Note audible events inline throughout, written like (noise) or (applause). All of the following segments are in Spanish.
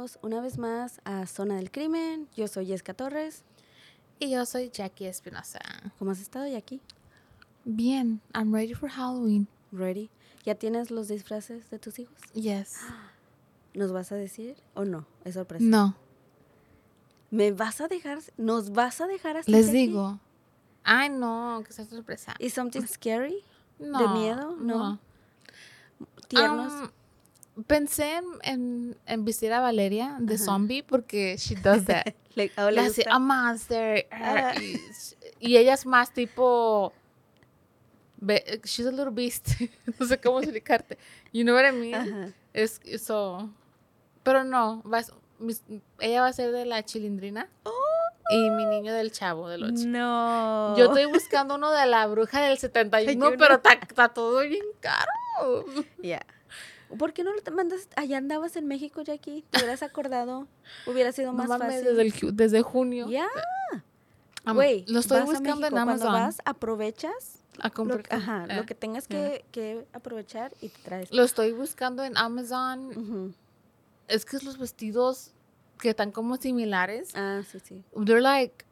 bienvenidos una vez más a Zona del Crimen. Yo soy Jessica Torres. Y yo soy Jackie Espinosa. ¿Cómo has estado, Jackie? Bien, I'm ready for Halloween. ¿Ready? ¿Ya tienes los disfraces de tus hijos? Yes. (gasps) ¿Nos vas a decir o no? Es sorpresa. No, ¿Me vas a dejar? ¿Nos vas a dejar así? les Jackie? digo. Ay, no, que sea sorpresa. ¿Is something scary? No, miedo? No. No. ¿Tiernos? Um, pensé en, en, en vestir a Valeria de Ajá. zombie porque she does that. (laughs) ¿Le, o le hace a monster. Ah. Y, y ella es más tipo. be- She's a little beast. (laughs) no sé cómo (laughs) explicarte. You know what I mean? Ajá. Es eso. Pero no, va a s- mis- ella va a ser de la chilindrina y mi niño del chavo del 8. No. Yo estoy buscando uno de la bruja del 71, Yo no. pero está está todo bien caro. Ya. ¿Por qué no te mandas? Allá andabas en México, Jackie. ¿Te hubieras acordado? Hubiera sido No más mames, fácil. desde, el desde junio. Ya. Am- Güey, lo estoy buscando en. Amazon. Cuando vas, aprovechas a lo, comprar. ajá, eh, lo que tengas que, que aprovechar y te traes. Lo estoy buscando en Amazon. Es que los vestidos que están como similares. Ah, sí, sí. They're like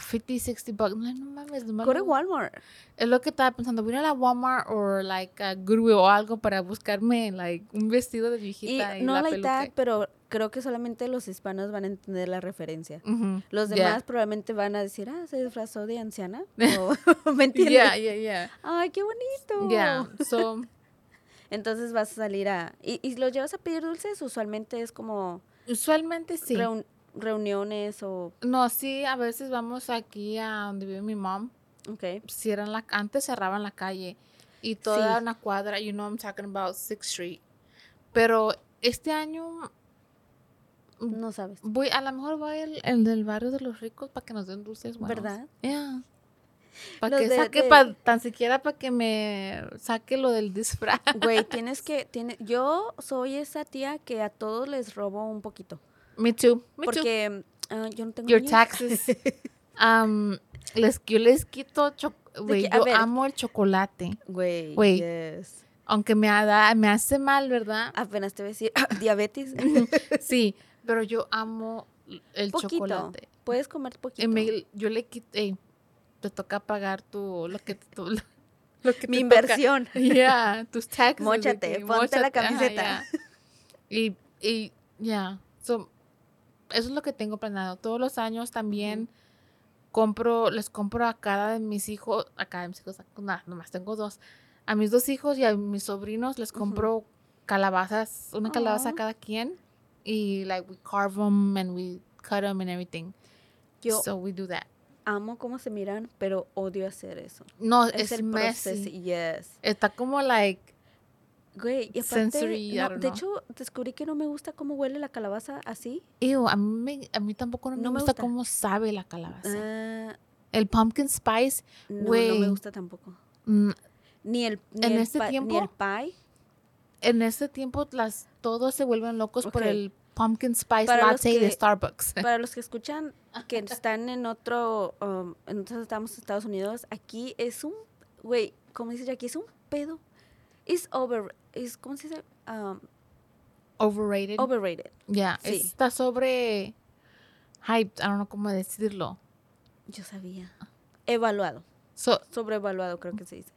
50, 60 bucks. No, no mames, nomás Go to no- Walmart. Es lo que estaba pensando. Voy a ir a la Walmart o like a Goodwill o algo para buscarme like un vestido de Y viejita y, no la like peluca. that, pero creo que solamente los hispanos van a entender la referencia. Ujú. Los Yeah. demás probablemente van a decir, ah, se disfrazó de anciana. (laughs) O, (laughs) ¿Me entiendes? Yeah, yeah, yeah. Ay, qué bonito. Yeah. So, (laughs) Entonces vas a salir a... ¿Y, y los llevas a pedir dulces? Usualmente es como usualmente sí. reun- reuniones o... No, sí, a veces vamos aquí a donde vive mi mom. Ok. Cierran la, antes cerraban la calle y toda Sí. una cuadra, you know I'm talking about Sixth Street. Pero este año No sabes. voy, a lo mejor voy el, el del barrio de los ricos para que nos den dulces buenos. ¿Verdad? Yeah. Para que de- saque, de- pa- tan siquiera para que me saque lo del disfraz. Güey, (laughs) tienes que... Tiene, yo soy esa tía que a todos les robo un poquito. Me too. Me too. Porque ah, yo no tengo Your niños. taxes. (laughs) Um, les, yo les quito, güey, yo ver. amo el chocolate. Güey, Güey. yes. Aunque me, da, me hace mal, ¿verdad? Apenas te voy a decir, (laughs) diabetes. (laughs) Sí, pero yo amo el poquito. chocolate. Puedes comer poquito. Me- yo le quito, te toca pagar tu, lo que, tu- lo, lo que Mi te inversión. Toca. Yeah, tus taxes. Móchate, ponte la ajá, camiseta. yeah. Y, y, ya, so, eso es lo que tengo planeado. Todos los años también compro, les compro a cada de mis hijos, a cada de mis hijos, nada, nomás tengo dos. A mis dos hijos y a mis sobrinos les compro calabazas, una calabaza a cada quien. Y like we carve them and we cut them and everything. Yo so we do that. amo cómo se miran, pero odio hacer eso. No, Es, el messy. proceso. Yes. Está como like Güey, y aparte, Sensory, no, de hecho, descubrí que no me gusta cómo huele la calabaza así. Ew, a mí, a mí tampoco no, No me gusta, gusta. cómo sabe la calabaza. Ah, El pumpkin spice, No, no güey. me gusta tampoco. mm, Ni el, ni En el este pa- Ni tiempo, el pie. en este tiempo las todos se vuelven locos por el pumpkin spice Para latte de Starbucks. (laughs) Para los que escuchan que están en otro, um, entonces estamos en Estados Unidos, aquí es un, güey, como dice Jackie, es un pedo. Es over, ¿cómo se dice? Um, Overrated. overrated. Ya, Sí. está sobre hyped, I don't know cómo decirlo. Yo sabía. Evaluado. So, Sobrevaluado, creo que se dice.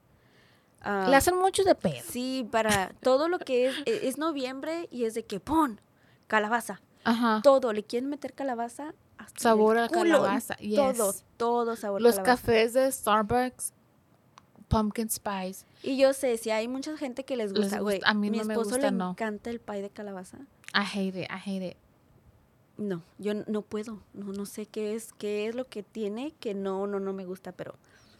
Ah, le hacen mucho de pedo. Sí, para todo lo que es, e- es noviembre y es de que pon calabaza. Ajá. Todo, le quieren meter calabaza. hasta Sabor a culo, calabaza, Todo, yes. todo sabor Los calabaza. cafés de Starbucks, pumpkin spice. Y yo sé, si hay mucha gente que les gusta, güey. a mí mi no me esposo gusta, le no. encanta el pie de calabaza. I hate it, I hate it. No, yo no puedo. No, no sé qué es, qué es lo que tiene que no, no, no me gusta, pero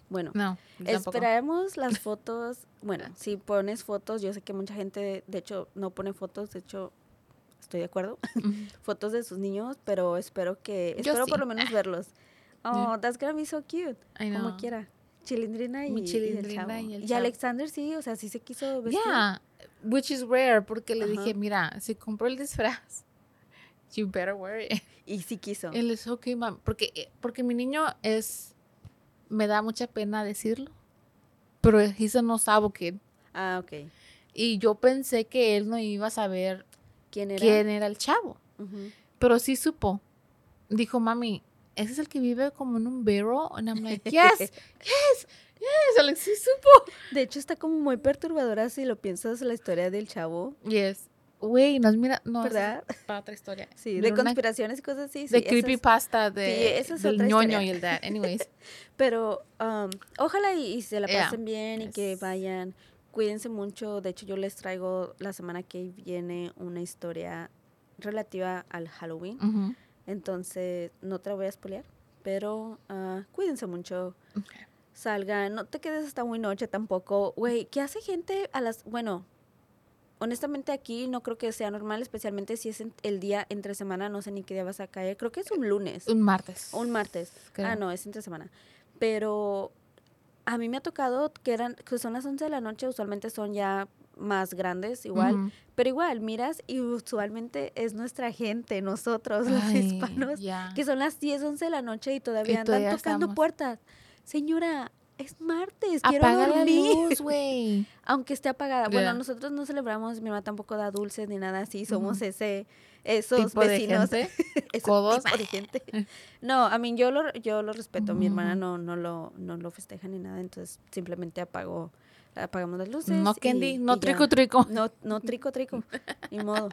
bueno. No. Esperaremos las (laughs) fotos. Bueno, si pones fotos, yo sé que mucha gente, de hecho, no pone fotos, de hecho, estoy de acuerdo. (laughs) Fotos de sus niños, pero espero que, Yo espero por sí. lo menos verlos. (laughs) Oh, that's gonna be so cute. I Como know. quiera. Chilindrina y, Mi y el Chilindrina chavo. y el Y chavo. Alexander sí, o sea, sí se quiso vestir. Yeah, which is rare porque le Ajá. dije, mira, si compro el disfraz, (laughs) you better wear it. Y sí quiso. Él es ok, mam. Porque, eh, porque mi niño es, me da mucha pena decirlo, pero he's osabo kid. Ah, ok. Y yo pensé que él no iba a saber ¿Quién era? quién era el chavo, pero sí supo. Dijo, mami, ¿ese es el que vive como en un barrel? And I'm like, (laughs) yes, yes, yes, Alex, sí supo. De hecho, está como muy perturbadora si lo piensas la historia del chavo. Yes. Güey, nos mira, no, esa es ¿Verdad? para otra historia. Sí, de una- conspiraciones y cosas así. sí, de creepypasta de, esa es del otra ñoño historia. y el dad. (laughs) Anyways, Pero um, ojalá y, y se la Yeah. pasen bien y que Yes. vayan. Cuídense mucho. De hecho, yo les traigo la semana que viene una historia relativa al Halloween. ujú. Entonces, no te la voy a spoilear. Pero ah, cuídense mucho. Okay. Salgan. No te quedes hasta muy noche tampoco. Güey, ¿qué hace gente a las... Bueno, honestamente aquí no creo que sea normal, especialmente si es el día entre semana. No sé ni qué día vas a caer. Creo que es un lunes. un martes. Un martes. creo. Ah, no, es entre semana. Pero a mí me ha tocado que eran, que son las 11 de la noche, usualmente son ya más grandes, igual. Pero igual, miras y usualmente es nuestra gente, nosotros, los Ay, hispanos, que son las 10, 11 de la noche y todavía andan todavía tocando estamos. puertas. Señora, es martes, quiero Apaga la dormir. luz, (laughs) güey. Aunque esté apagada. Bueno, nosotros no celebramos, mi mamá tampoco da dulces ni nada así, somos ese, esos Tipo de vecinos. gente, (laughs) codos. de gente. (laughs) No, a mí yo lo, yo lo respeto. Mi hermana no, no, lo, no lo festeja ni nada, entonces simplemente apago, apagamos las luces. No y- candy, no y ya. trico trico. No, no trico trico, ni modo.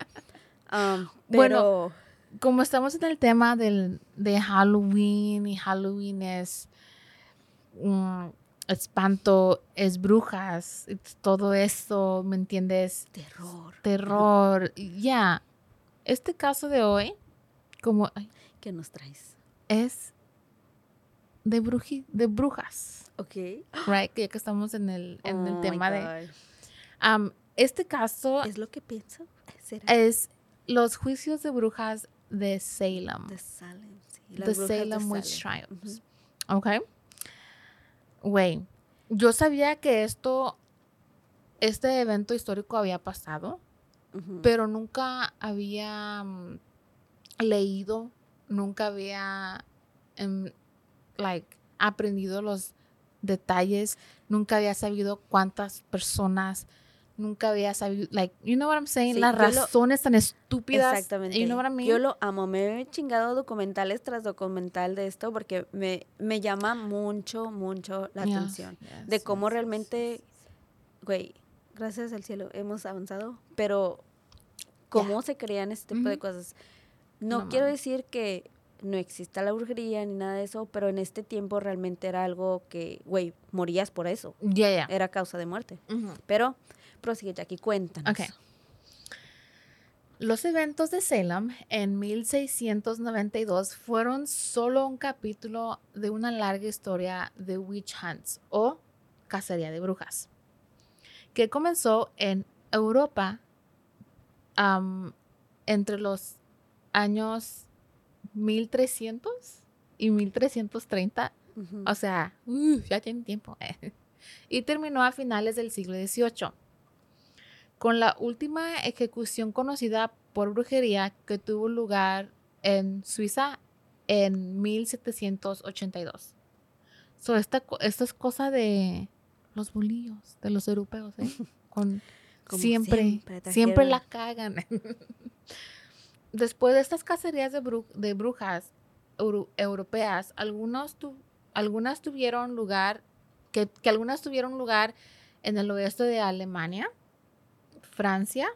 Um, (laughs) Bueno, Como estamos en el tema del, de Halloween y Halloween es mm, espanto, es brujas, es todo eso, ¿me entiendes? terror. Terror, ya. Este caso de hoy, como ay, ¿Qué nos traes? es de, bruji, de brujas, Ok. right? Que ya que estamos en el, en el Oh tema de... Este caso ¿Es lo que pienso? ¿Será? es los juicios de brujas de Salem. de Salem, sí. The brujas de Salem Witch Salem. Trials. Ok. Güey, yo sabía que esto, este evento histórico había pasado, pero nunca había mm, leído, nunca había, em, like, aprendido los detalles, nunca había sabido cuántas personas, nunca había sabido, like, you know what I'm saying, Sí, las lo- razones tan estúpidas. Exactamente. You know what I mean? Yo lo amo. Me he chingado documentales tras documental de esto porque me, me llama mucho, mucho la atención. yes, De cómo yes, realmente, güey, gracias al cielo hemos avanzado, pero cómo se crean este tipo de Ujú. cosas. No, No quiero decir que no exista la brujería ni nada de eso, pero en este tiempo realmente era algo que, güey, morías por eso. Ya, ya. Era causa de muerte. Pero, prosigue, Jackie, cuéntanos. Los eventos de Salem en 1692 fueron solo un capítulo de una larga historia de witch hunts o cacería de brujas, que comenzó en Europa entre los años 1300 y 1330 Ujú. O sea, uh, ya tiene tiempo. y terminó a finales del siglo XVIII, con la última ejecución conocida por brujería que tuvo lugar en Suiza en 1782. So, esta, esto es cosa de los bolillos, de los europeos, ¿eh? (laughs) Con, siempre, siempre, la cagan. (laughs) Después de estas cacerías de, bru- de brujas euro- europeas, algunos tu- algunas tuvieron lugar, que, que algunas tuvieron lugar en el oeste de Alemania, Francia,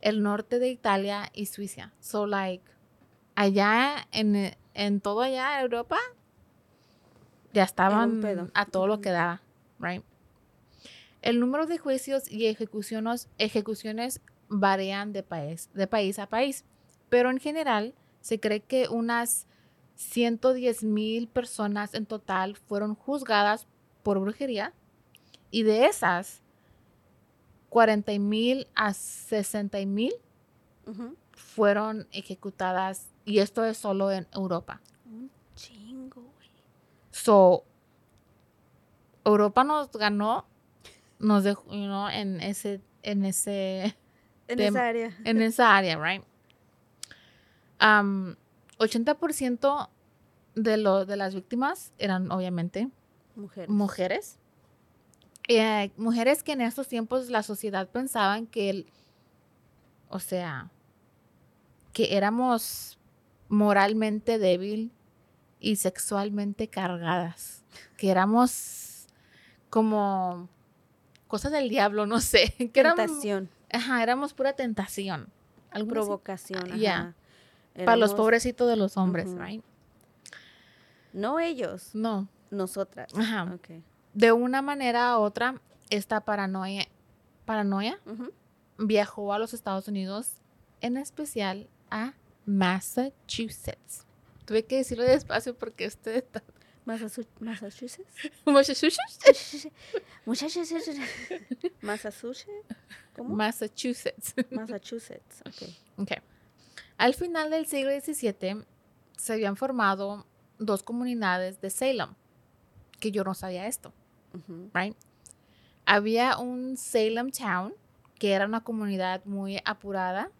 el norte de Italia y Suiza. So, like, allá, en, en todo allá, Europa, ya estaban a todo lo que daba, right? El número de juicios y ejecuciones, ejecuciones varían de país, de país a país, pero en general se cree que unas 110 mil personas en total fueron juzgadas por brujería y de esas 40 mil a 60 mil fueron ejecutadas y esto es solo en Europa. Un chingo, güey. So, Europa nos ganó, nos dejó, you know, en ese, en ese, En esa área. en esa área, right? Um, 80% de lo, de las víctimas eran obviamente Mujeres. mujeres. Eh, mujeres que en estos tiempos la sociedad pensaban que, el- o sea, que éramos moralmente débil y sexualmente cargadas, que éramos como cosas del diablo, no sé, (laughs) que éramos, Tentación, ajá, éramos pura tentación. Provocación. ya. Para los pobrecitos de los hombres, Ujú. right? No ellos, No. nosotras. Ajá. Ok. De una manera u otra, esta paranoia, paranoia viajó a los Estados Unidos, en especial a Massachusetts. Tuve que decirlo despacio porque este está... (laughs) Massachu- Massachusetts. Massachusetts. (laughs) (laughs) Massachusetts. ¿Cómo? Massachusetts. Massachusetts. Ok. Ok. Al final del siglo XVII se habían formado dos comunidades de Salem, que yo no sabía esto. Right? Había un Salem Town, que era una comunidad muy apurada,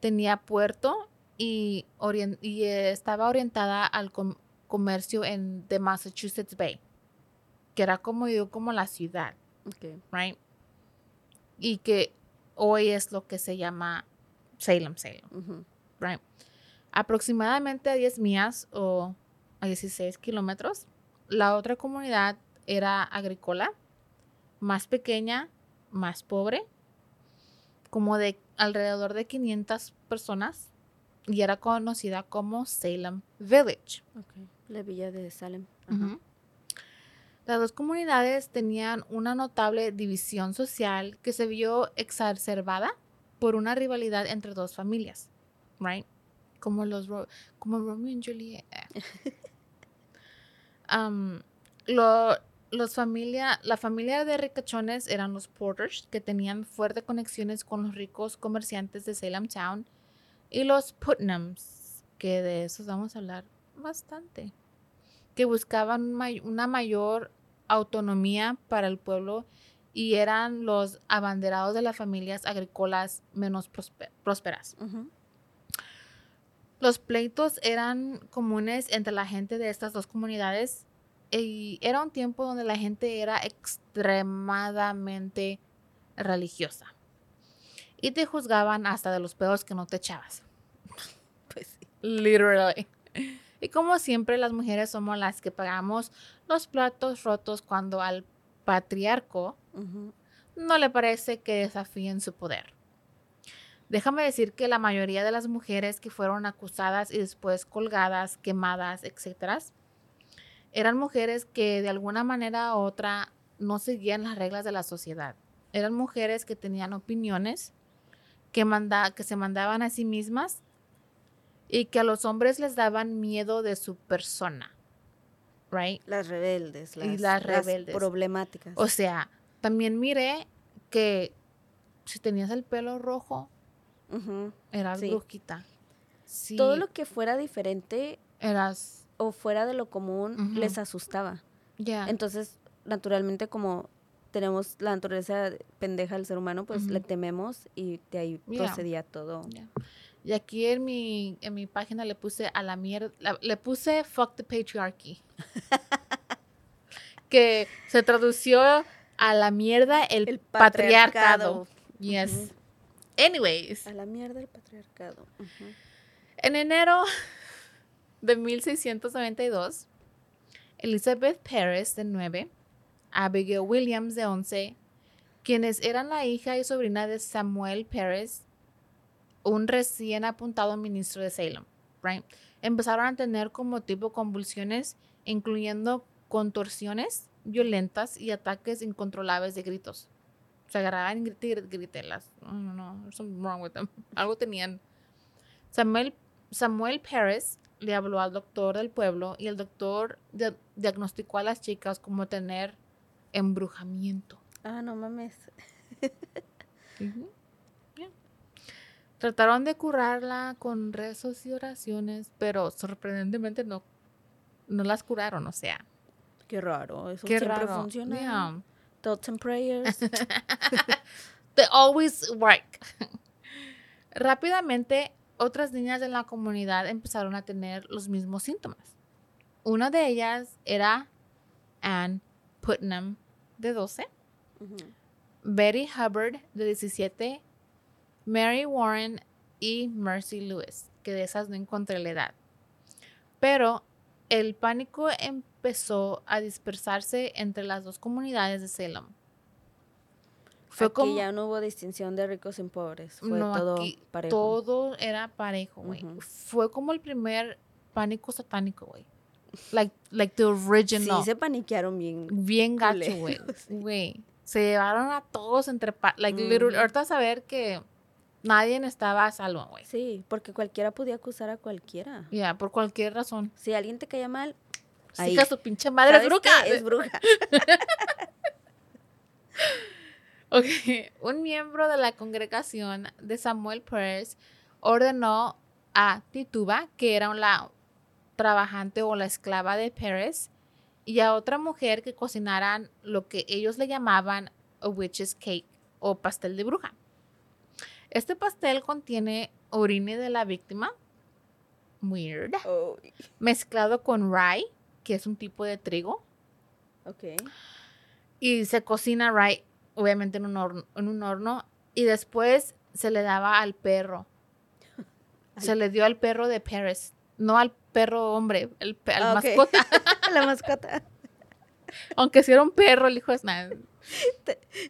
tenía puerto y, estaba orientada al com- comercio en the Massachusetts Bay, que era como yo, como la ciudad, right? Y que hoy es lo que se llama Salem, Salem right? Aproximadamente a 10 millas o a 16 kilómetros, la otra comunidad era agrícola, más pequeña, más pobre, como de alrededor de 500 personas y era conocida como Salem Village. Ok. La villa de Salem. Ajá. Las dos comunidades tenían una notable división social que se vio exacerbada por una rivalidad entre dos familias, right? Como los como Romeo y Juliet. (laughs) Um, lo- los familia, la familia de ricachones eran los Porters, que tenían fuertes conexiones con los ricos comerciantes de Salem Town, y los Putnams, que de esos vamos a hablar bastante que buscaban una mayor autonomía para el pueblo y eran los abanderados de las familias agrícolas menos prósperas. Los pleitos eran comunes entre la gente de estas dos comunidades y era un tiempo donde la gente era extremadamente religiosa y te juzgaban hasta de los pedos que no te echabas. (laughs) Pues sí. Literally. Y como siempre, las mujeres somos las que pagamos los platos rotos cuando al patriarco no le parece que desafíen su poder. Déjame decir que la mayoría de las mujeres que fueron acusadas y después colgadas, quemadas, etc., eran mujeres que de alguna manera u otra no seguían las reglas de la sociedad. Eran mujeres que tenían opiniones, que, manda- que se mandaban a sí mismas y que a los hombres les daban miedo de su persona. Right? Las rebeldes. Y Las, las rebeldes. problemáticas. O sea, también miré que si tenías el pelo rojo, Ujú. eras Sí. brujita. Si Todo lo que fuera diferente eras o fuera de lo común les asustaba. Ya. Entonces, naturalmente, como tenemos la naturaleza pendeja del ser humano, pues le Ujú. tememos y de ahí Yeah. procedía todo. Ya. Y aquí en mi, en mi página le puse a la mierda, le puse fuck the patriarchy. (laughs) que se tradució a la mierda el, El patriarcado. patriarcado. Yes. Anyways, A la mierda el patriarcado. En enero de 1692, Elizabeth Perez, de 9, Abigail Williams, de 11, quienes eran la hija y sobrina de Samuel Perez, un recién apuntado ministro de Salem, right? Empezaron a tener como tipo convulsiones, incluyendo contorsiones violentas y ataques incontrolables de gritos. Se agarraban y grite, y grite, grite, las, no, no, something wrong with them. (laughs) Algo tenían. Samuel, Samuel Perez le habló al doctor del pueblo y el doctor dia- diagnosticó a las chicas como tener embrujamiento. Ah, no mames. (laughs) Trataron de curarla con rezos y oraciones, pero sorprendentemente no, no las curaron, o sea. Qué raro. Eso Qué siempre raro. funciona. Yeah. Thoughts and prayers. (laughs) They always work. Rápidamente, otras niñas de la comunidad empezaron a tener los mismos síntomas. Una de ellas era Anne Putnam, de 12, Ujú. Betty Hubbard, de 17, Mary Warren y Mercy Lewis, que de esas no encontré la edad. Pero el pánico empezó a dispersarse entre las dos comunidades de Salem. Fue Aquí como ya no hubo distinción de ricos y pobres. Fue no, todo aquí parejo. todo era parejo, güey. Fue como el primer pánico satánico, güey. Like, like the original. Sí, se paniquearon bien. Bien gacho, güey. (laughs) Güey. Se llevaron a todos entre... pa- Like, literal- Ujú. ahorita saber que nadie estaba a salvo, güey. Sí, porque cualquiera podía acusar a cualquiera. Ya, por cualquier razón. Si alguien te caía mal, ahí. Siga su pinche madre es ¿sabes bruja. Es bruja. (laughs) Ok, un miembro de la congregación de Samuel Perez ordenó a Tituba, que era la trabajante o la esclava de Pérez, y a otra mujer que cocinaran lo que ellos le llamaban a witch's cake o pastel de bruja. Este pastel contiene orine de la víctima, weird, Oh, mezclado con rye, que es un tipo de trigo, ok. y se cocina rye, obviamente en un horno, en un horno y después se le daba al perro. (laughs) Se le dio al perro de Paris, no al perro hombre, el, al Ah, mascota. (laughs) La mascota. Aunque si era un perro, el hijo es nada.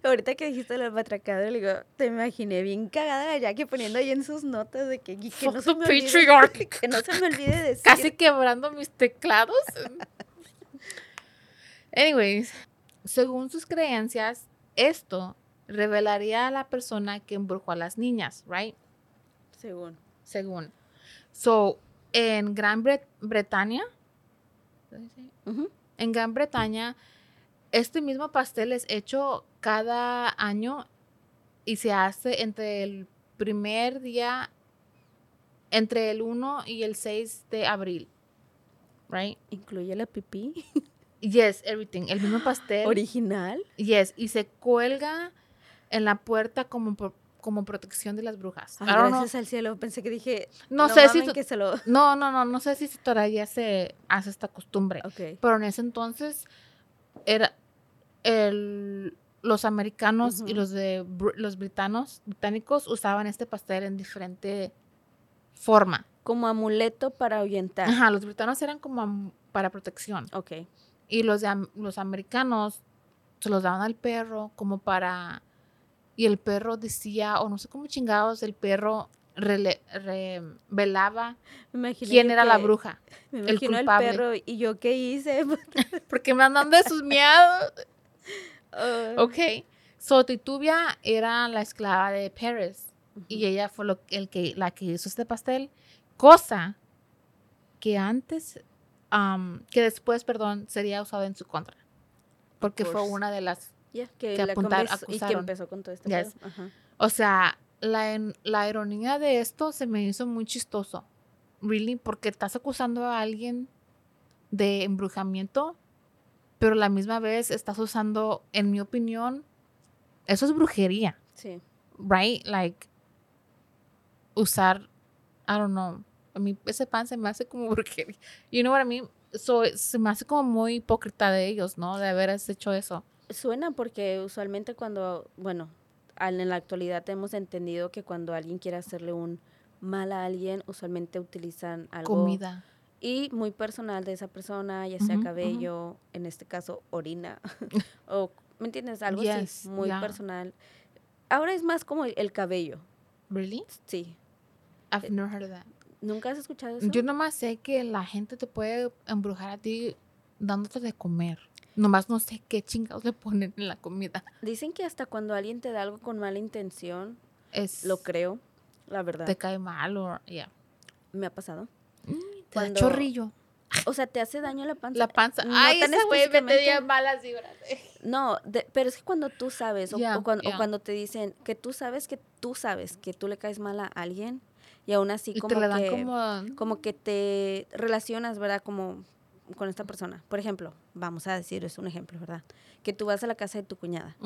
Ahorita que dijiste lo del patriarcado, le digo, te imaginé bien cagada la Jackie poniendo ahí en sus notas de que, que no se me olvide, (laughs) que no se me olvide decir. Casi quebrando mis teclados. (laughs) Anyways, según sus creencias, esto revelaría a la persona que embrujó a las niñas, right? Según. según. So, en Gran Bre- Bretaña, Ujú. En Gran Bretaña, este mismo pastel es hecho cada año y se hace entre el primer día, entre el 1 y el 6 de abril. Right? Incluye la pipí. Yes, everything. El mismo pastel. (gasps) Original. Yes, y se cuelga en la puerta como, pro- como protección de las brujas. Ay, know- gracias al cielo. Pensé que dije. No sé si que se lo. No, no, no, no sé si todavía se hace esta costumbre. Ok. Pero en ese entonces era el, los americanos y los de los britanos, británicos usaban este pastel en diferente forma. Como amuleto para ahuyentar. Ajá, los britanos eran como para protección Ok. y los de los americanos se los daban al perro como para y el perro decía o no sé cómo chingados el perro revelaba quién era la bruja. Me el imagino el, culpable. perro y yo qué hice. (laughs) Porque me andan de sus miados. Ah, Ok. So, Titubia era la esclava de Paris y ella fue lo, el que, la que hizo este pastel. Cosa que antes, que después, perdón, sería usado en su contra. Porque fue una de las. Que apuntar- y que empezó con todo este Yes. Ajá. O sea, la, la ironía de esto se me hizo muy chistoso. Really, porque estás acusando a alguien de embrujamiento, pero a la misma vez estás usando, en mi opinión, eso es brujería, Sí. right? Like, usar, I don't know, a mí ese pan se me hace como (laughs) brujería. You know what I mean? So, se me hace como muy hipócrita de ellos, ¿no? De haber hecho eso. Suena porque usualmente cuando, bueno, en la actualidad hemos entendido que cuando alguien quiere hacerle un mal a alguien, usualmente utilizan algo Comida. y muy personal de esa persona, ya sea cabello, en este caso orina, (laughs) o, ¿me entiendes? Algo Yes, así, muy yeah. personal. Ahora es más como el, el cabello, Really? sí. I've never heard of that. ¿Nunca has escuchado eso? Yo nomás sé que la gente te puede embrujar a ti dándote de comer. Nomás no sé qué chingados le ponen en la comida. Dicen que hasta cuando alguien te da algo con mala intención, Es, lo creo, la verdad, Te cae mal o ya. me ha pasado. Te da chorrillo. O sea, te hace daño la panza. La panza. No Ay, tan güey me tenía malas vibras. No, de- pero es que cuando tú sabes, o, cuando, o cuando te dicen que tú sabes que tú sabes que tú le caes mal a alguien y aún así Y como que como... como que te relacionas, ¿verdad? Como con esta persona. Por ejemplo, vamos a decir, es un ejemplo, ¿verdad? Que tú vas a la casa de tu cuñada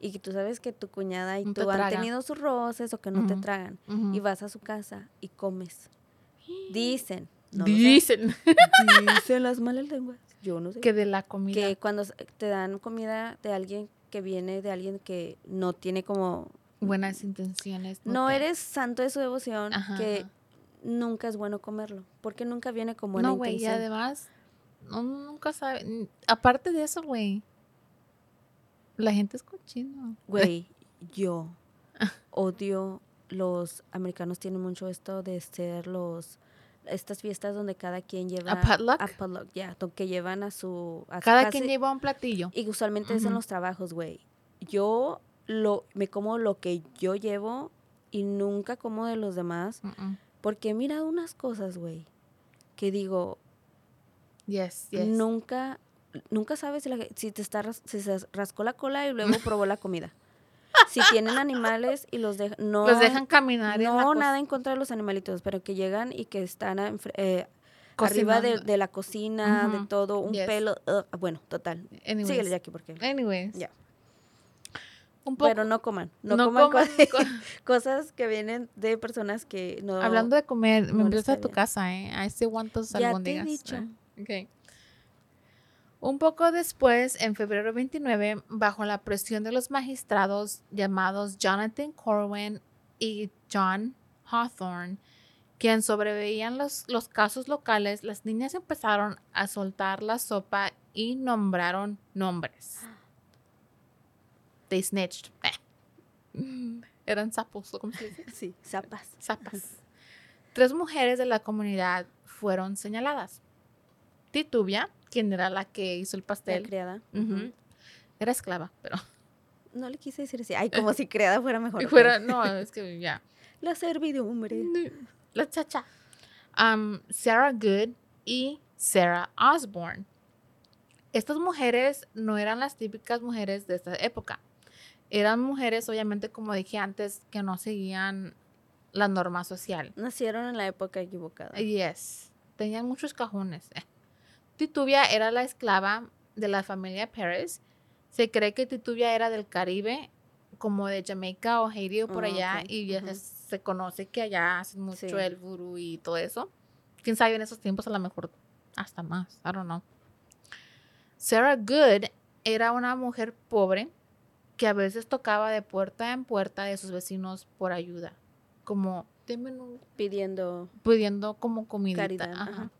y que tú sabes que tu cuñada y No tú han tenido sus roces o que no te tragan y vas a su casa y comes. Dicen, no Dicen (laughs) dicen las malas lenguas. Yo no sé. que de la comida... que cuando te dan comida de alguien que viene de alguien que no tiene como Buenas intenciones. no eres santo de su devoción Ajá, que nunca es bueno comerlo porque nunca viene con buena No, güey, y intención además, no, nunca sabe. Aparte de eso, güey, la gente es cochino. güey (laughs) yo odio los americanos tienen mucho esto de ser los estas fiestas donde cada quien lleva potluck? a potluck ya que llevan a su a Cada quien lleva un platillo. y usualmente es en los trabajos güey yo lo me como lo que yo llevo y nunca como de los demás. Porque he mirado unas cosas, güey, que digo, Yes, yes. nunca, nunca sabes si, la si te está si se rascó la cola y luego probó la comida. Si tienen animales y los dejan, no, Los dejan caminar. no nada en contra de los animalitos, pero que llegan y que están eh, arriba de, la cocina, de todo, un yes. pelo, bueno, total. Anyways. Síguele, Jackie, porque, Anyways. Ya. Un poco. pero no coman, no, no coman, coman co- co- (laughs) cosas que vienen de personas que no. Hablando de comer, me invitaste a tu bien. casa, ¿eh? I still want those Ya te he dicho. ¿eh? Ok. Un poco después, en febrero 29, bajo la presión de los magistrados llamados Jonathan Corwin y John Hawthorne, quien sobreveían los, los casos locales, las niñas empezaron a soltar la sopa y nombraron nombres. They snitched. Eh. (laughs) Eran sapos, ¿o ¿cómo se dice? Sí, zapas. Zapas. Tres mujeres de la comunidad fueron señaladas. Titubia, quien era la que hizo el La pastel, criada. ujú, ujú. era esclava, pero No le quise decir así. Ay, como si criada fuera mejor. (laughs) fuera, no, es que ya. (laughs) La servidumbre. La chacha. Am, Sarah Good y Sarah Osborne. Estas mujeres no eran las típicas mujeres de esta época. Eran mujeres, obviamente, como dije antes, que no seguían la norma social. Nacieron en la época equivocada. Yes. Tenían muchos cajones. eh. Titubia era la esclava de la familia Pérez. Se cree que Titubia era del Caribe, como de Jamaica o Haití o por Ah, allá, y ya se, se conoce que allá hacen mucho Sí. el vudú y todo eso. Quién sabe en esos tiempos a lo mejor hasta más. I don't know. Sarah Good era una mujer pobre que a veces tocaba de puerta en puerta de sus vecinos por ayuda. Como, "Deme un Pidiendo. pidiendo como comidita. Caridad, ajá. ajá.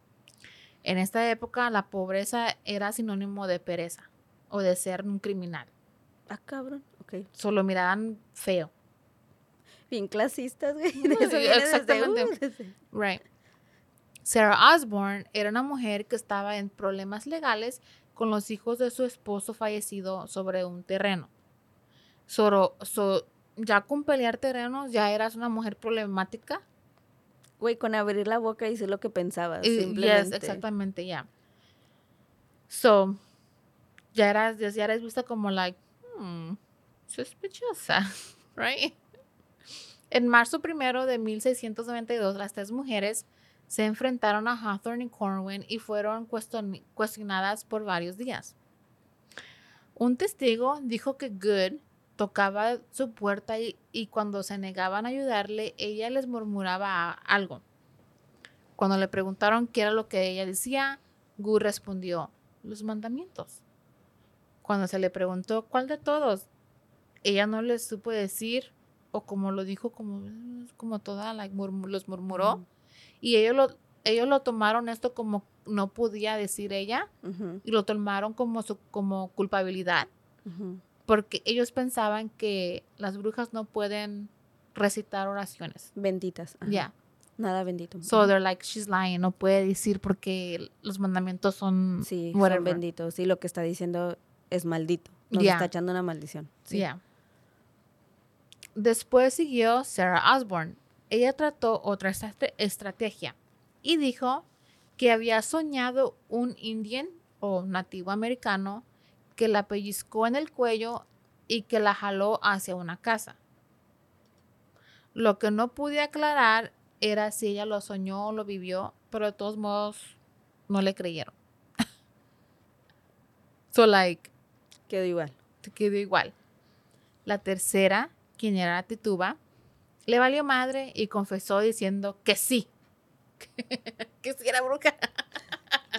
En esta época la pobreza era sinónimo de pereza o de ser un criminal. Ah, cabrón. Ok. Solo miraban feo. Bien clasistas, güey. Exactamente. desde- Right. Sarah Osborne era una mujer que estaba en problemas legales con los hijos de su esposo fallecido sobre un terreno. Solo, so- ya con pelear terrenos ya eras una mujer problemática Güey, con abrir la boca y decir lo que pensabas. Y- simplemente. Yes, exactamente, ya. So, ya eras, ya eras vista como like, hmm, sospechosa, (laughs) right? En marzo primero de 1692, las tres mujeres, se enfrentaron a Hawthorne y Corwin y fueron cuestion- cuestionadas por varios días. Un testigo dijo que Good tocaba su puerta y, y cuando se negaban a ayudarle, ella les murmuraba algo. Cuando le preguntaron qué era lo que ella decía, Good respondió, los mandamientos. Cuando se le preguntó cuál de todos, ella no les supo decir, o como lo dijo, como, como toda, murmu- los murmuró. Y ellos lo, ellos lo tomaron esto como no podía decir ella, y lo tomaron como, su, como culpabilidad. Porque ellos pensaban que las brujas no pueden recitar oraciones. Benditas. Ya. Nada bendito. So they're like, she's lying, no puede decir porque los mandamientos son Sí, son benditos. Sí, lo que está diciendo es maldito. Nos Ya. está echando una maldición. Sí. Yeah. Después siguió Sarah Osborne. Ella trató otra estrate- estrategia y dijo que había soñado un indian o nativo americano que la pellizcó en el cuello y que la jaló hacia una casa. Lo que no pude aclarar era si ella lo soñó o lo vivió, pero de todos modos no le creyeron. (laughs) so like Quedó igual. quedó igual. La tercera, quien era Tituba, le valió madre y confesó diciendo que sí. (laughs) que sí era bruja.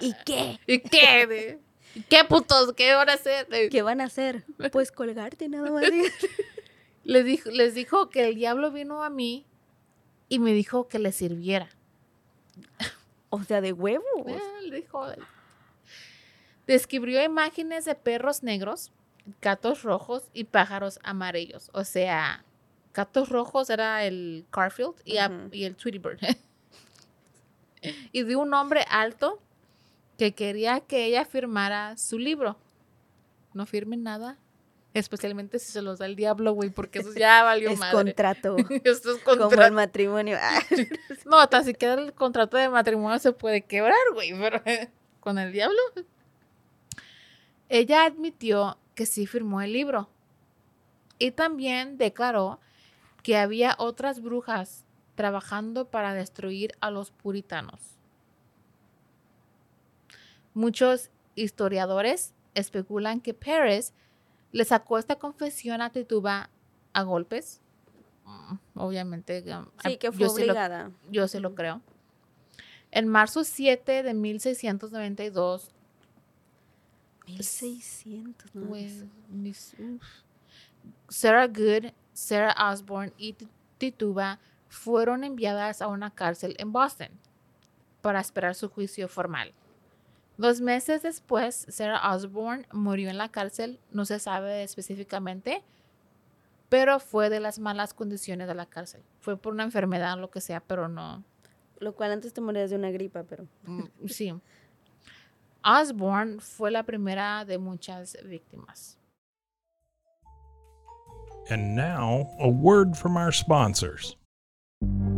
¿Y qué? ¿Y qué? (laughs) de- ¿Y ¿Qué putos? ¿Qué van a hacer? ¿Qué van a hacer? Pues colgarte nada más. (laughs) Les, dijo, les dijo que el diablo vino a mí y me dijo que le sirviera. o sea, de huevos. (laughs) Ah, le dijo. Describió imágenes de perros negros, gatos rojos y pájaros amarillos. O sea, gatos rojos era el Garfield y, a- y el Tweety Bird. (laughs) y de un hombre alto que quería que ella firmara su libro. No firmen nada, especialmente si se los da el diablo, güey, porque eso ya (laughs) valió es madre. contrato. (laughs) Esto es como el matrimonio. (laughs) No, tan siquiera el contrato de matrimonio se puede quebrar, güey, pero con el diablo. Ella admitió que sí firmó el libro y también declaró que había otras brujas trabajando para destruir a los puritanos. Muchos historiadores especulan que Pérez le sacó esta confesión a Tituba a golpes. Mm, Obviamente, sí, que yo fue sí lo- obligada. yo se lo creo. En marzo 7 de 1692, 1600, ¿no? pues, mis- Sarah Good, Sarah Osborne y Ti- Tituba fueron enviadas a una cárcel en Boston para esperar su juicio formal. Dos meses después, Sarah Osborne murió en la cárcel, no se sabe específicamente, pero fue de las malas condiciones de la cárcel. Fue por una enfermedad o lo que sea, pero no, Lo cual antes te morías de una gripa, pero. Mm, Sí. Osborne fue la primera de muchas víctimas. And now, a word from our sponsors.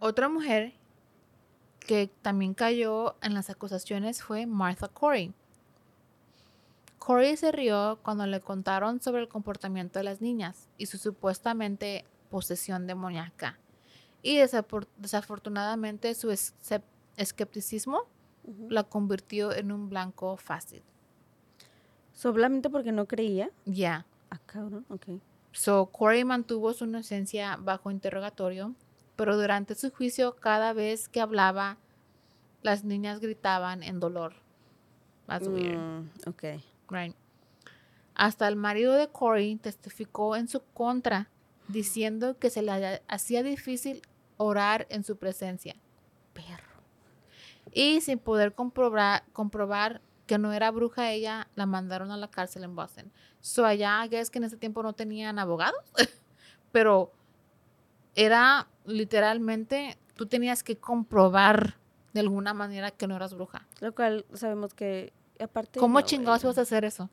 Otra mujer que también cayó en las acusaciones fue Martha Corey. Corey se rió cuando le contaron sobre el comportamiento de las niñas y su supuestamente posesión demoníaca. Y desafortunadamente su escep- escepticismo la convirtió en un blanco fácil. Solamente porque no creía. Ya. Ah, cabrón, ok. So, Corey mantuvo su inocencia bajo interrogatorio, pero durante su juicio, cada vez que hablaba, las niñas gritaban en dolor. That's weird, Mm, ok. right? Hasta el marido de Corey testificó en su contra, diciendo que se le ha- hacía difícil orar en su presencia. Perro. Y sin poder comprobar, comprobar que no era bruja ella, la mandaron a la cárcel en Boston. So allá, es que en ese tiempo no tenían abogados, (laughs) pero era literalmente, tú tenías que comprobar de alguna manera que no eras bruja. Lo cual sabemos que, aparte. ¿Cómo no, chingados vas a hacer eso?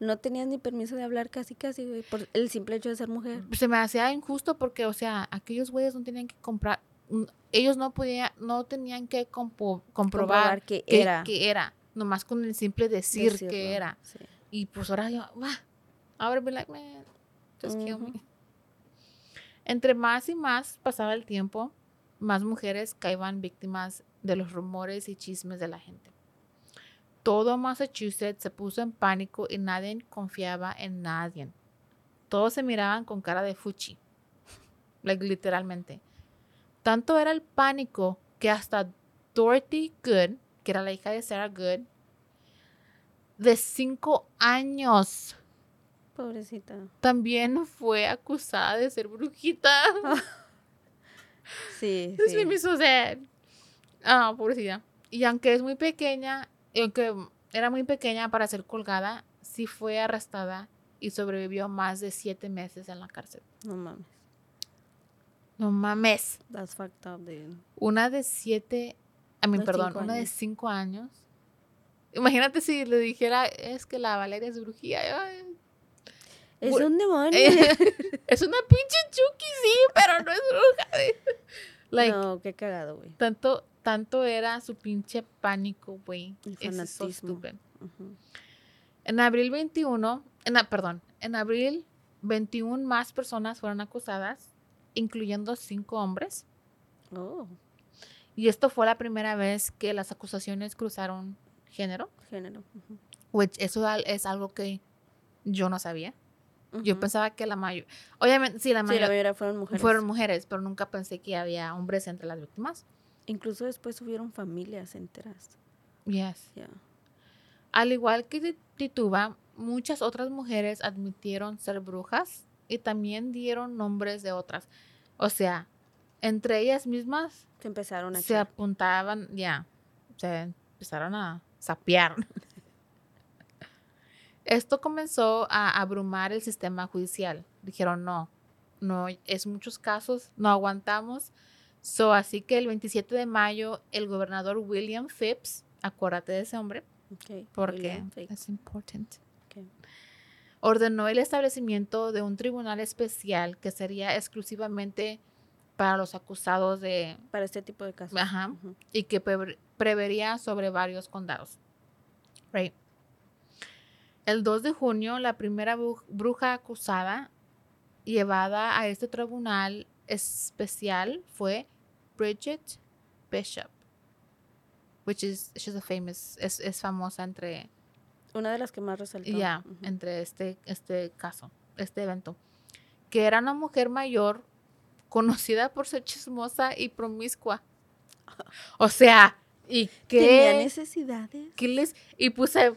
No tenías ni permiso de hablar casi, casi, güey, por el simple hecho de ser mujer. Se me hacía injusto porque, o sea, aquellos güeyes no tenían que comprar, mm, ellos no podían, no tenían que comprobar, Comprobar que que era. que era, nomás con el simple decir Decirlo, que era. sí. Y pues ahora yo, "Bah, I would be like, man, just kill me. Entre más y más pasaba el tiempo, más mujeres caían víctimas de los rumores y chismes de la gente. Todo Massachusetts se puso en pánico y nadie confiaba en nadie. Todos se miraban con cara de fuchi. (laughs) Like, literalmente. Tanto era el pánico que hasta Dorothy Good, que era la hija de Sarah Good, de cinco años, Pobrecita. también fue acusada de ser brujita. Sí, (laughs) sí. me. Ah, pobrecita. Y aunque es muy pequeña, y aunque era muy pequeña para ser colgada, sí fue arrestada y sobrevivió más de siete meses en la cárcel. No mames. No mames. That's fucked up, dude. Una de siete, a mí, perdón, una de cinco años. Imagínate si le dijera, es que la Valeria es brujía. Ay, Es un demonio. eh, (laughs) es una pinche Chucky, sí, pero no es bruja. like, no, qué cagado, güey. tanto, tanto era su pinche pánico, güey. Es so fanatismo. Ujú. En abril 21, en, perdón, en abril 21 más personas fueron acusadas, incluyendo cinco hombres. Oh, Y esto fue la primera vez que las acusaciones cruzaron género, género. which eso es algo que yo no sabía. Yo pensaba que la mayor, obviamente sí, la Sí, la mayoría mayoría fueron mujeres. fueron mujeres, pero nunca pensé que había hombres entre las víctimas. Incluso después hubieron familias enteras. Yes. Al igual que Ti- Tituba, muchas otras mujeres admitieron ser brujas y también dieron nombres de otras. O sea, entre ellas mismas Se empezaron a se echar. apuntaban, ya, se empezaron a sapear. (laughs) Esto comenzó a abrumar el sistema judicial. Dijeron, no, no, es muchos casos, no aguantamos. So, así que el 27 de mayo, el gobernador William Phipps, acuérdate de ese hombre, porque es important. Ok. Ordenó el establecimiento de un tribunal especial que sería exclusivamente para los acusados de Para este tipo de casos. Ajá. Y que prever- prevería sobre varios condados. Right. El 2 de junio, la primera bru- bruja acusada llevada a este tribunal especial fue Bridget Bishop, which is she's a famous es, es famosa entre Una de las que más resaltó. ya entre este este caso, este evento, que era una mujer mayor conocida por ser chismosa y promiscua. (laughs) O sea, ¿y ¿Tenía qué? necesidades? Y puse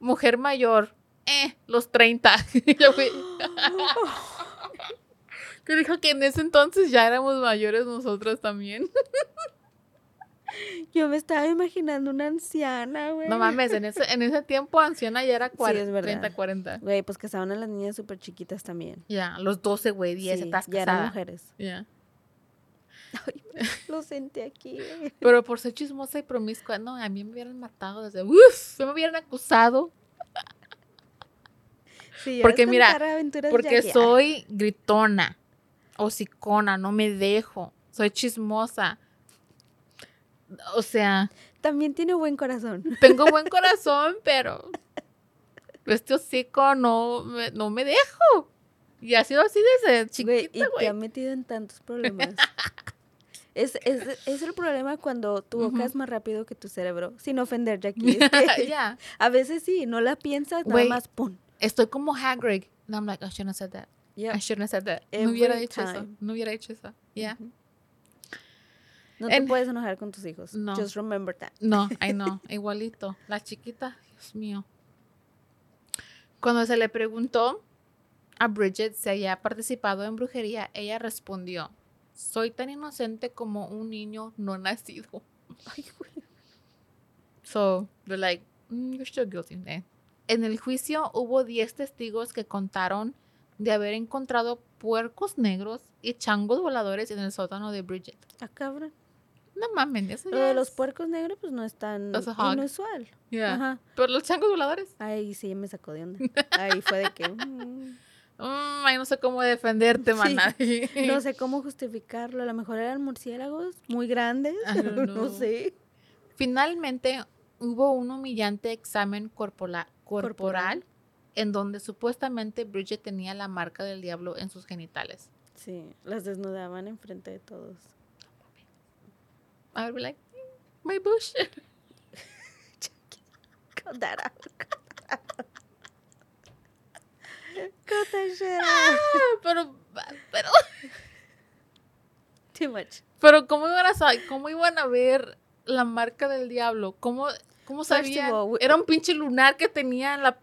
mujer mayor, eh, los 30. Y (laughs) yo fui- (laughs) que dijo que en ese entonces ya éramos mayores nosotros también. Yo me estaba imaginando una anciana, güey. No mames, en ese, en ese tiempo anciana ya era Sí, 40, es verdad. 30, 40. Güey, pues que estaban a las niñas súper chiquitas también. Ya, los 12, güey, 10, Sí, estás ya eran mujeres. Ya. (laughs) Lo senté aquí. Pero por ser chismosa y promiscua, no, a mí me hubieran matado desde, uff, me hubieran acusado. Sí, Porque mira, Porque soy gritona, hocicona, no me dejo, soy chismosa. O sea, También tiene buen corazón. (laughs) tengo buen corazón, pero este hocico no me, no me dejo. Y ha sido así desde Güey, y chiquita, te ha metido en tantos problemas. (laughs) es, es, es el problema cuando tu boca Ujú. es más rápido que tu cerebro. Sin ofender, Jackie. (laughs) es que Ya. A veces sí, no la piensas, nada Güey, más pum. Estoy como Hagrid. And I'm like, I shouldn't have said that. I shouldn't have said that. No hubiera Every dicho eso. time. No hubiera dicho eso. Ya. Ujú. No te En- puedes enojar con tus hijos. No. Just remember that. No, (laughs) ay no, igualito. La chiquita, Dios mío. Cuando se le preguntó a Bridget si había participado en brujería, ella respondió, soy tan inocente como un niño no nacido. (laughs) Ay, güey. So, they're like, "Mm, you're still guilty. eh". En el juicio hubo 10 testigos que contaron de haber encontrado puercos negros y changos voladores en el sótano de Bridget. Ah, cabrón. No mames, eso Lo de los puercos negros, pues no es tan inusual. Yeah. Ajá. Pero los changos voladores. Ahí sí me sacó de onda. Ahí fue de que. (laughs) mm, Mm, ay, no sé cómo defenderte, Sí. maná. (laughs) no sé cómo justificarlo. A lo mejor eran murciélagos muy grandes. (laughs) Don't no sé. Finalmente hubo un humillante examen corporal, Corporal. en donde supuestamente Bridget tenía la marca del diablo en sus genitales. Sí, las desnudaban enfrente de todos. I would be like, "Mm, my bush. Cut that out. Out. pero, pero, Too much. pero ¿cómo iban a saber, cómo iban a ver la marca del diablo? ¿Cómo, cómo sabían? all, we- Era un pinche lunar que tenía en la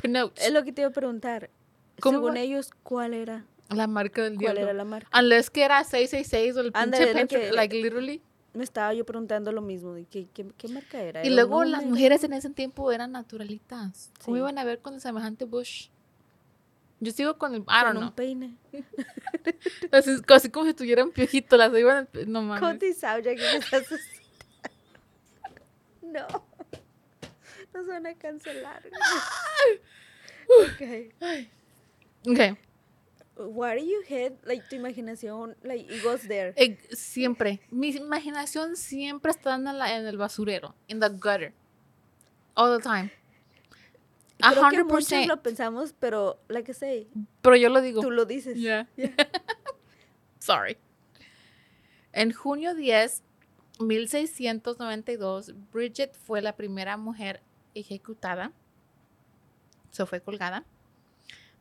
pinout. Es lo que te iba a preguntar. ¿Cómo Según va- ellos, ¿cuál era? La marca del ¿Cuál diablo. era la marca? Unless que era 666 o el Ándale, pinche que- like literally. Me estaba yo preguntando lo mismo. de ¿Qué, qué, qué marca era? Y ¿Era un luego las número? mujeres en ese tiempo eran naturalitas. ¿Cómo Sí. iban a ver con el semejante bush? Yo sigo con el, I Con don't un know. peine. (laughs) Así, así como si tuvieran piojito, las a- no mames. Conti Sauja que estás. No. Nos van a cancelar. okay. Ok. What do you hit? Like, tu imaginación, like, it goes there. Eh, siempre. Mi imaginación siempre está en, la- en el basurero. In the gutter. All the time. Creo que hundred muchos lo pensamos, pero, like I say, Pero yo lo digo. tú lo dices. Yeah. (laughs) (laughs) Sorry. En junio 10, 1692, Bridget fue la primera mujer ejecutada. Se fue colgada.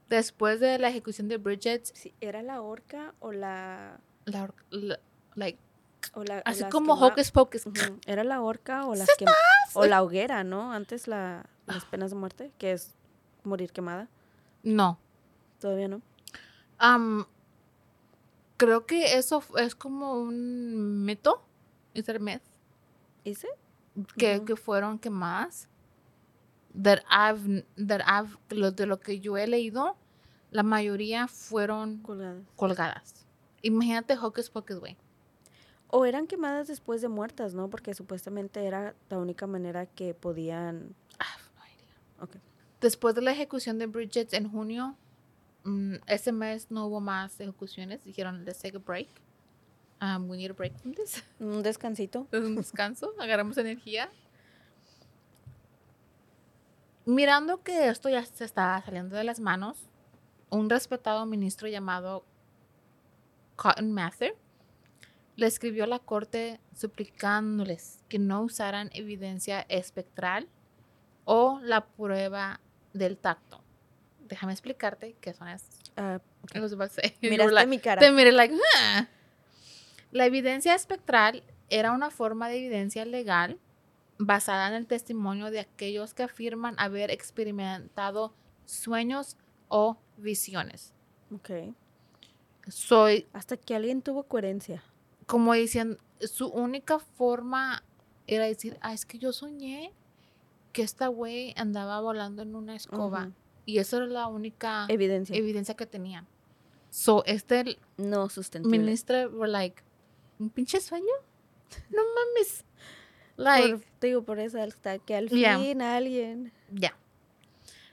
Después de la ejecución de Bridget, Sí, ¿Era la horca o la... la or- la- like, O la así como quema- Hocus Pocus. Ujú, ¿Era la horca o (laughs) las quem- o la hoguera, ¿no? Antes la, las penas de muerte, que es morir quemada. No. Todavía no. Am, creo que eso es como un mito. ¿Es el myth? ¿Hice? que, Ujú. que fueron quemadas. That I've, that I've, lo, de lo que yo he leído, la mayoría fueron Colgadas. colgadas. Imagínate Hocus Pocus, güey. O eran quemadas después de muertas, ¿no? Porque supuestamente era la única manera que podían... I have no idea. Ok. Después de la ejecución de Bridget en junio, mm, ese mes no hubo más ejecuciones. Dijeron, let's take a break. Um, we need a break from this. (laughs) Un descansito. Es (laughs) un descanso, agarramos energía. Mirando que esto ya se estaba saliendo de las manos, un respetado ministro llamado Cotton Mather le escribió a la corte suplicándoles que no usaran evidencia espectral o la prueba del tacto. Déjame explicarte qué son esas. To say. You Miraste like- mi cara. Te miré like, "Ah". La evidencia espectral era una forma de evidencia legal basada en el testimonio de aquellos que afirman haber experimentado sueños o visiones. ok. Soy Hasta que alguien tuvo coherencia. como diciendo, su única forma era decir, ah, es que yo soñé que esta güey andaba volando en una escoba. Y eso era la única Evidencia. evidencia que tenían. So, este no sustentable. ministro were like, ¿un pinche sueño? (laughs) No mames. Like, Por- te digo, por eso, hasta que al Yeah. fin alguien... ya.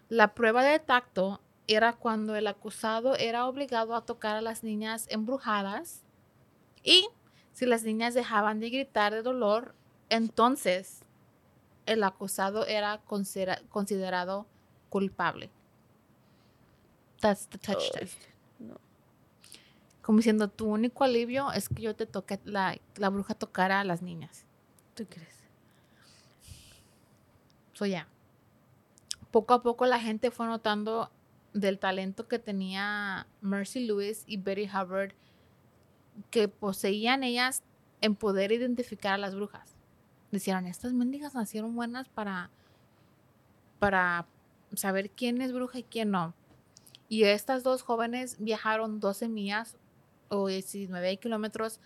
La prueba de tacto era cuando el acusado era obligado a tocar a las niñas embrujadas y si las niñas dejaban de gritar de dolor, entonces el acusado era considera- considerado culpable. That's the touch test. no. Como diciendo, tu único alivio es que yo te toque, la, la bruja tocara a las niñas. ¿Tú crees? So, ya. Poco a poco la gente fue notando del talento que tenía Mercy Lewis y Betty Hubbard que poseían ellas en poder identificar a las brujas. Decían, estas mendigas nacieron buenas para, para saber quién es bruja y quién no. Y estas dos jóvenes viajaron 12 millas o 19 kilómetros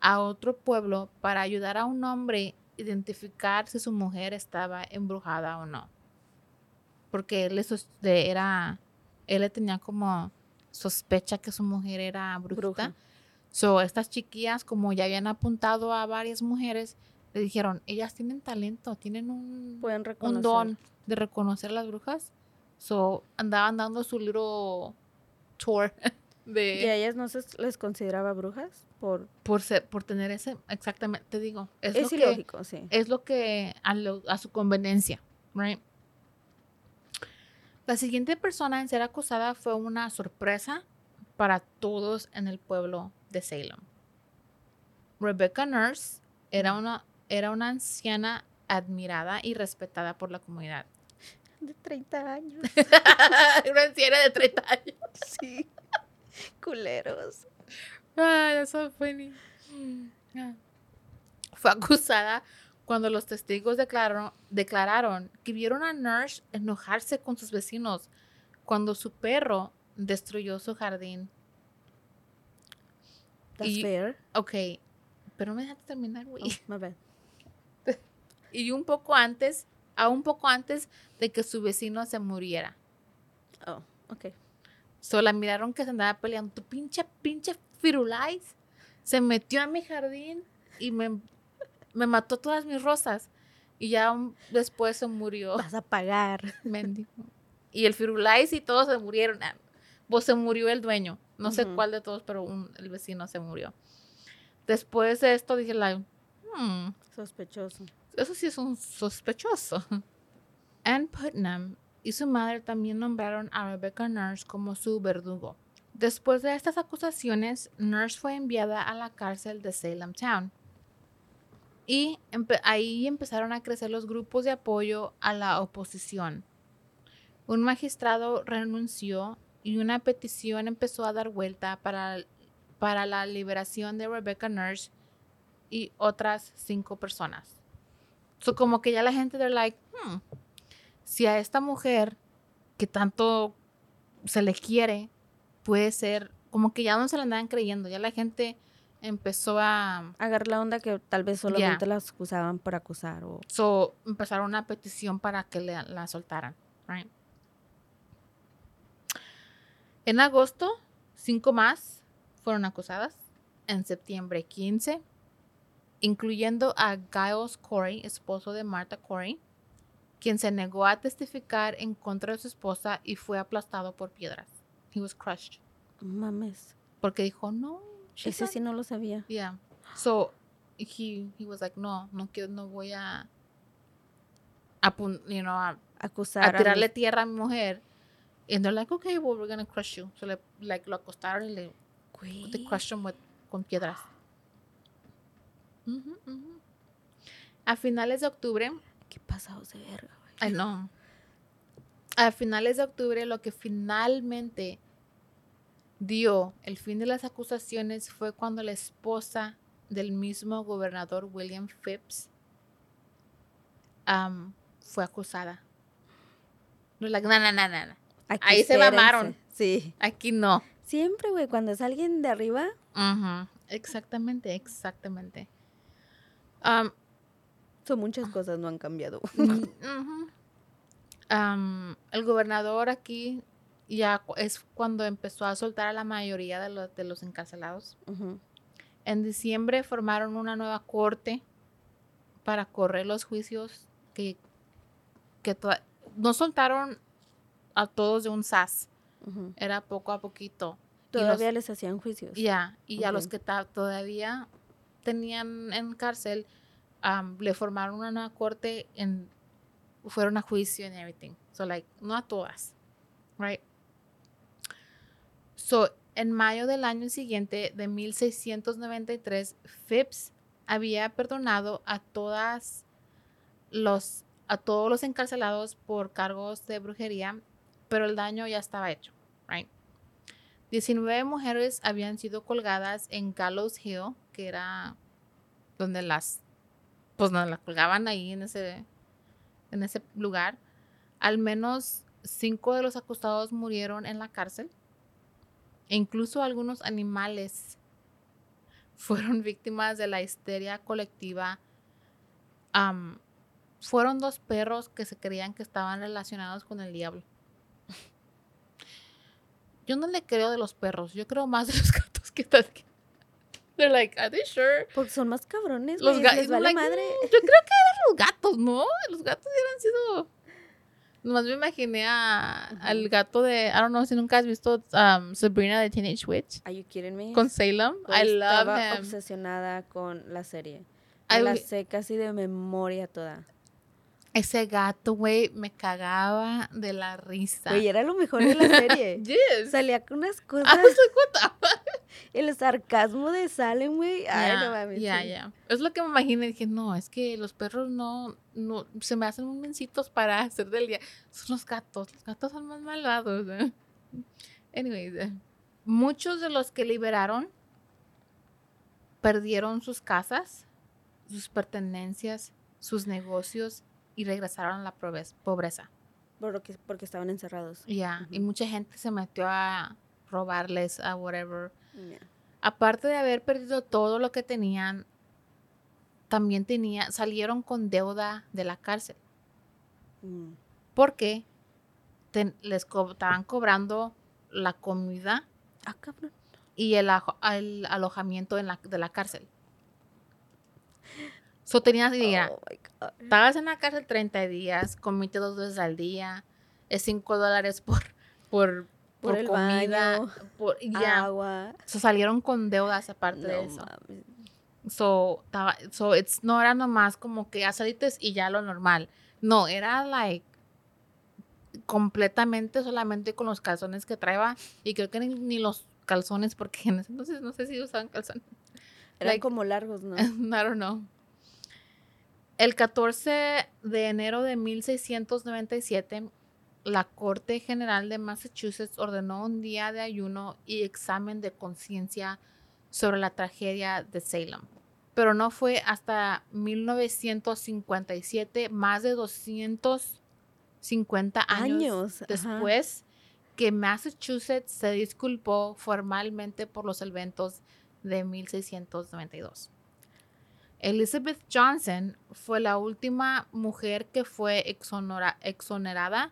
a otro pueblo para ayudar a un hombre a identificar si su mujer estaba embrujada o no. Porque él, de- era, él tenía como sospecha que su mujer era bruja. Bruja. So, estas chiquillas, como ya habían apuntado a varias mujeres, le dijeron, ellas tienen talento, tienen un, Pueden un don de reconocer a las brujas. So, andaban dando su little tour (laughs) de... ¿Y a ellas no se les consideraba brujas? Por... por ser, por tener ese, exactamente, te digo, es, Es, lo que, ilógico, sí. es lo que a, lo- a su conveniencia, right? La siguiente persona en ser acusada fue una sorpresa para todos en el pueblo de Salem. Rebecca Nurse era una, era una anciana admirada y respetada por la comunidad. De 30 años. (laughs) una anciana de 30 años. Sí. Culeros. Ay, that's so funny. Ah. Fue acusada cuando los testigos declararon, declararon que vieron a Nurse enojarse con sus vecinos cuando su perro destruyó su jardín. That's Y- fair. Ok, pero me dejaste terminar, güey. Oh. Y un poco antes, a un poco antes de que su vecino se muriera. Oh, ok. So la miraron que se andaba peleando. Tu pinche, pinche Firulais se metió a mi jardín y me, me mató todas mis rosas. Y ya un- después se murió. Vas a pagar. (laughs) mendigo. Y el Firulais y todos se murieron. Ah, Pues se murió el dueño. No sé cuál de todos, pero un- el vecino se murió. Después de esto dije, like, hmm, Sospechoso. Eso sí es un sospechoso. (laughs) Ann Putnam y su madre también nombraron a Rebecca Nurse como su verdugo. Después de estas acusaciones, Nurse fue enviada a la cárcel de Salem Town. Y ahí empezaron a crecer los grupos de apoyo a la oposición. Un magistrado renunció y una petición empezó a dar vuelta para, para la liberación de Rebecca Nurse y otras cinco personas. So, como que ya la gente de like, hmm, si a esta mujer que tanto se le quiere, puede ser, como que ya no se la andaban creyendo, ya la gente empezó a, Agarrar la onda que tal vez solamente las acusaban por acusar o... so, empezaron una petición para que le- la soltaran, right? En agosto, cinco más fueron acusadas. En septiembre, 15, incluyendo a Giles Corey, esposo de Martha Corey, quien se negó a testificar en contra de su esposa y fue aplastado por piedras. He was crushed. Mames. Porque dijo, no. Ese sí no lo sabía. Yeah. So he he was like, no, no quiero, no voy a, a, you know, a, Acusar a tirarle tierra a mi mujer. And they're like, okay, well, we're gonna crush you. So le, like, lo acostaron y le they crushed him with- con piedras. Ujú. A finales de octubre, Qué pasados de verga, güey. I know. A finales de octubre, lo que finalmente dio el fin de las acusaciones fue cuando la esposa del mismo gobernador William Phipps fue acusada. No, no, no, no, no, no. Aquí Ahí se mamaron. Sí. Aquí no. Siempre, güey, cuando es alguien de arriba, Ujú, Exactamente, exactamente. Am, son muchas cosas no han cambiado. (laughs) El gobernador aquí ya es cuando empezó a soltar a la mayoría de los, de los encarcelados. En diciembre formaron una nueva corte para correr los juicios que, que no soltaron a todos de un sas, era poco a poquito. Los- Todavía les hacían juicios. ya, y a los que todavía tenían en cárcel, am, le formaron una nueva corte, en, fueron a juicio and everything. So, like, no a todas, right? So, en mayo del año siguiente, de 1693, Phipps había perdonado a todas los, a todos los encarcelados por cargos de brujería, pero el daño ya estaba hecho, right? 19 mujeres habían sido colgadas en Gallows Hill, que era donde las, pues las colgaban ahí en ese, en ese lugar. Al menos cinco de los acusados murieron en la cárcel. E incluso algunos animales (laughs) fueron víctimas de la histeria colectiva. Am, fueron dos perros que se creían que estaban relacionados con el diablo. Yo no le creo de los perros, yo creo más de los (laughs) gatos que están aquí. They're like, are they sure? Porque son más cabrones, Los gatos, vale madre. yo creo que eran los gatos, ¿no? Los gatos hubieran sido... Nomás me imaginé a, al gato de, I don't know si nunca has visto um, Sabrina the Teenage Witch Are you kidding me? con Salem. I love estaba him. obsesionada con la serie. I la sé casi de memoria toda. Ese gato, güey, me cagaba de la risa. Güey, era lo mejor de la serie. (laughs) Yes. Salía con unas I cosas. what the fuck? El sarcasmo de Salem, güey. Ay, no mames. Ya, sí. ya. Es lo que me imaginé. Dije, no, es que los perros no, no se me hacen muy mencitos para hacer del día. Son los gatos. Los gatos son más malvados. ¿eh? Anyways, eh, muchos de los que liberaron perdieron sus casas, sus pertenencias, sus negocios y regresaron a la pobreza. Porque estaban encerrados. Ya, y mucha gente se metió a robarles, a whatever. Aparte de haber perdido todo lo que tenían, también tenía, salieron con deuda de la cárcel. Mm. Porque les co- estaban cobrando la comida Ah, y el, el alojamiento en la, de la cárcel. So tenías, mira, Oh, estabas en la cárcel 30 días, comiste dos veces al día, es 5 dólares por, por, Por por el comida. baño, por-. Agua. So salieron con deudas aparte No de eso. So, taba- so it's, no era nomás como que ya saliste y ya lo normal. No, era like completamente solamente con los calzones que traía y creo que ni, ni los calzones porque en ese entonces no sé si usaban calzones. Eran Like- como largos, ¿no? (laughs) I don't know. El 14 de enero de 1697, la Corte General de Massachusetts ordenó un día de ayuno y examen de conciencia sobre la tragedia de Salem. Pero no fue hasta 1957, más de 250 años, Años, ajá. después, que Massachusetts se disculpó formalmente por los eventos de 1692. Elizabeth Johnson fue la última mujer que fue exonora- exonerada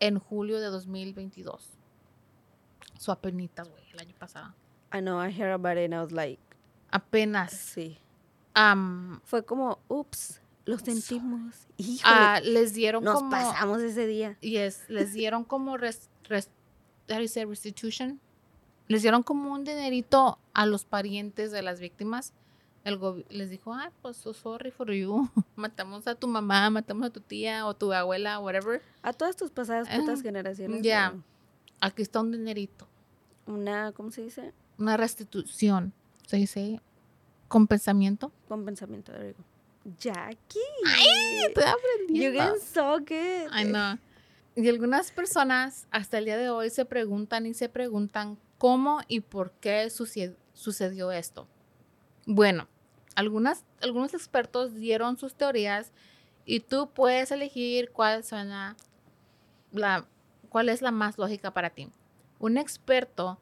en julio de 2022. Su apenitas, güey, el año pasado. I know, I heard about it and I was like, Apenas. sí. am, Fue como, ups, lo sentimos. Híjole, ah, les dieron nos como... pasamos ese día. Yes, les dieron como res, res- how do you say restitution. Les dieron como un dinerito a los parientes de las víctimas. El les dijo, ah, pues so sorry for you. (laughs) matamos a tu mamá, matamos a tu tía o tu abuela, whatever. A todas tus pasadas putas generaciones. ya. pero Aquí está un dinerito. Una, ¿cómo se dice? Una restitución. Se dice compensamiento. Con pensamiento de rico. Jackie. Estoy You're aprendiendo. getting so good. I know. Y algunas personas hasta el día de hoy se preguntan y se preguntan cómo y por qué sucedió esto. Bueno, algunas, algunos expertos dieron sus teorías y tú puedes elegir cuál suena la, cuál es la más lógica para ti. Un experto